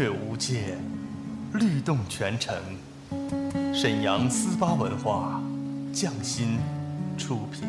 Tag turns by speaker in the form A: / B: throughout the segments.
A: 却无界，律动全城。沈阳思巴文化，匠心出品。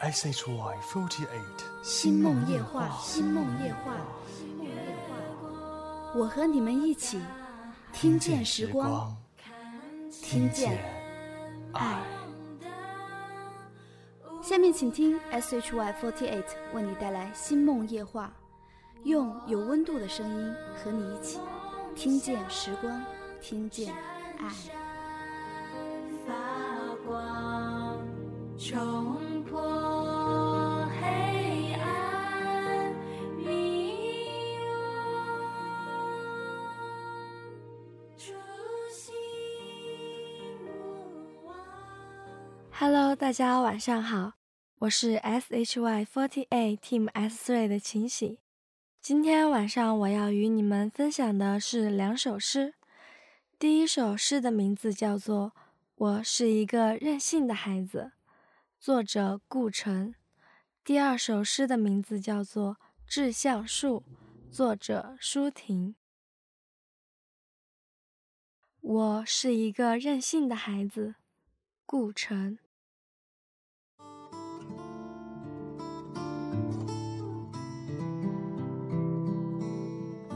A: S H Y forty eight，
B: 星梦夜话，星梦夜话，我和你们一起听见时光，听见爱。下面请听 S H Y forty eight 为你带来星梦夜话，用有温度的声音和你一起听见时光，听见爱。发光，
C: Hello，大家晚上好，我是 S H Y Forty Eight Team S Three 的秦喜。今天晚上我要与你们分享的是两首诗。第一首诗的名字叫做《我是一个任性的孩子》，作者顾城。第二首诗的名字叫做《志向树》，作者舒婷。我是一个任性的孩子，顾城。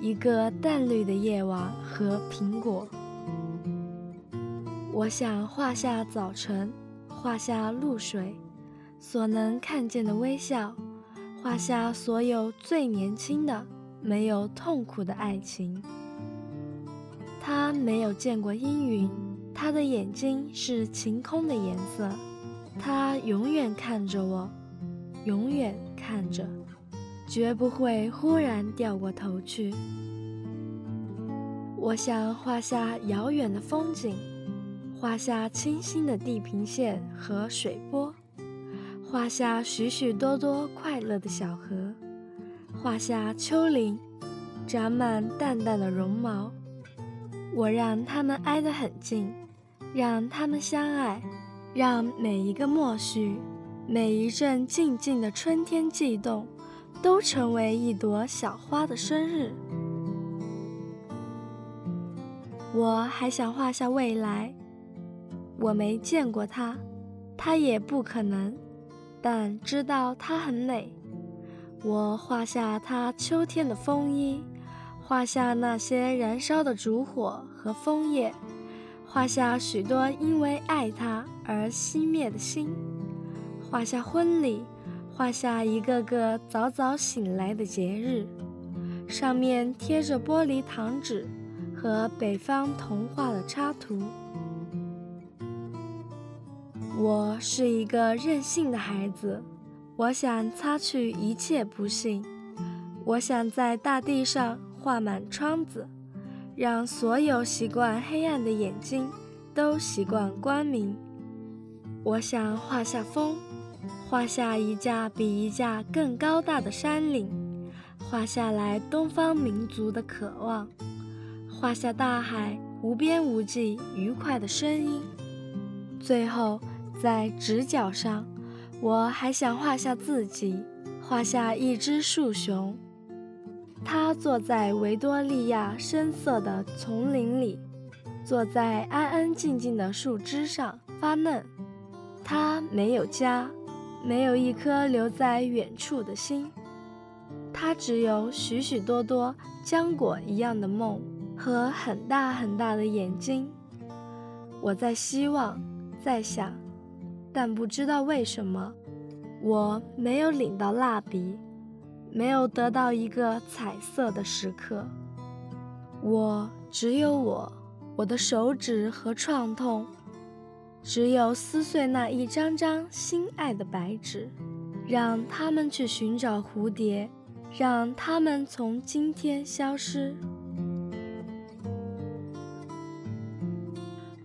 C: 一个淡绿的夜晚和苹果，我想画下早晨，画下露水，所能看见的微笑，画下所有最年轻的、没有痛苦的爱情。他没有见过阴云，他的眼睛是晴空的颜色，他永远看着我，永远看着。绝不会忽然掉过头去。我想画下遥远的风景，画下清新的地平线和水波，画下许许多多快乐的小河，画下丘陵，长满淡淡的绒毛。我让它们挨得很近，让它们相爱，让每一个默许，每一阵静静的春天悸动。都成为一朵小花的生日。我还想画下未来，我没见过它，它也不可能，但知道它很美。我画下它秋天的风衣，画下那些燃烧的烛火和枫叶，画下许多因为爱它而熄灭的心，画下婚礼。画下一个个早早醒来的节日，上面贴着玻璃糖纸和北方童话的插图。我是一个任性的孩子，我想擦去一切不幸，我想在大地上画满窗子，让所有习惯黑暗的眼睛都习惯光明。我想画下风。画下一架比一架更高大的山岭，画下来东方民族的渴望，画下大海无边无际愉快的声音，最后，在直角上，我还想画下自己，画下一只树熊。它坐在维多利亚深色的丛林里，坐在安安静静的树枝上发嫩。它没有家，没有一颗留在远处的心。它只有许许多多浆果一样的梦和很大很大的眼睛。我在希望，在想，但不知道为什么，我没有领到蜡笔。没有得到一个彩色的时刻，我只有我，我的手指和创痛，只有撕碎那一张张心爱的白纸，让他们去寻找蝴蝶，让他们从今天消失。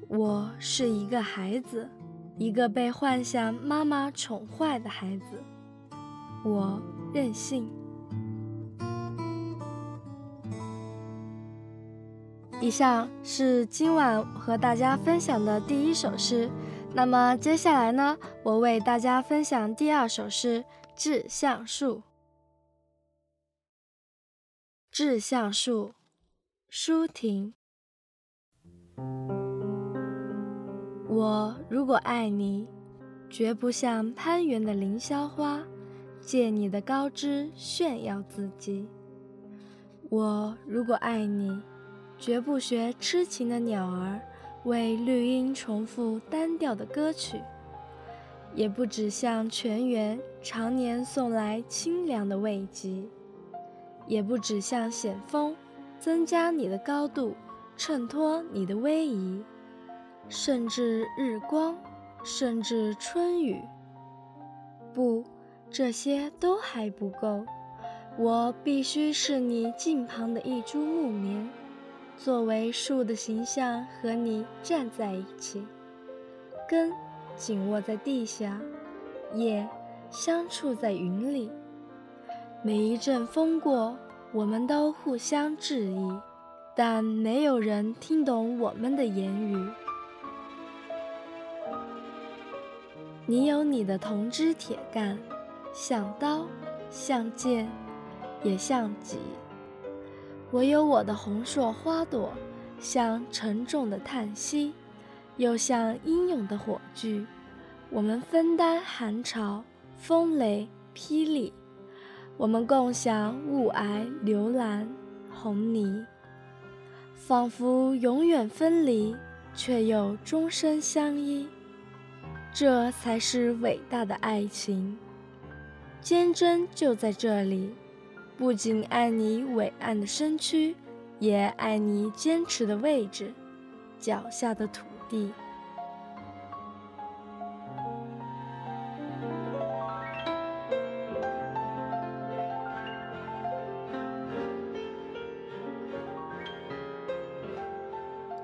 C: 我是一个孩子，一个被幻想妈妈宠坏的孩子，我。任性。以上是今晚和大家分享的第一首诗，那么接下来呢，我为大家分享第二首诗《致橡树》。《致橡树》，舒婷。我如果爱你，绝不像攀援的凌霄花。借你的高枝炫耀自己。我如果爱你，绝不学痴情的鸟儿，为绿荫重复单调的歌曲；也不只向泉源常年送来清凉的慰藉；也不只向险峰增加你的高度，衬托你的威仪；甚至日光，甚至春雨，不。这些都还不够，我必须是你近旁的一株木棉，作为树的形象和你站在一起，根紧握在地下，叶相触在云里。每一阵风过，我们都互相质疑，但没有人听懂我们的言语。你有你的铜枝铁干。像刀，像剑，也像戟。我有我的红硕花朵，像沉重的叹息，又像英勇的火炬。我们分担寒潮、风雷、霹雳，我们共享雾霭、流岚、红泥，仿佛永远分离，却又终身相依。这才是伟大的爱情。坚贞就在这里，不仅爱你伟岸的身躯，也爱你坚持的位置，脚下的土地。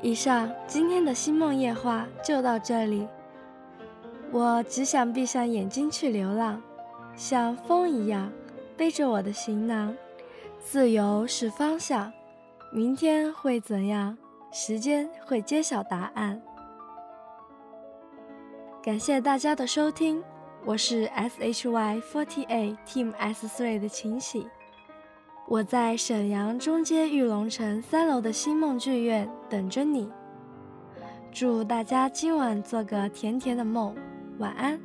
C: 以上今天的星梦夜话就到这里，我只想闭上眼睛去流浪。像风一样背着我的行囊，自由是方向。明天会怎样？时间会揭晓答案。感谢大家的收听，我是 S H Y Forty Eight Team S Three 的秦喜，我在沈阳中街玉龙城三楼的星梦剧院等着你。祝大家今晚做个甜甜的梦，晚安。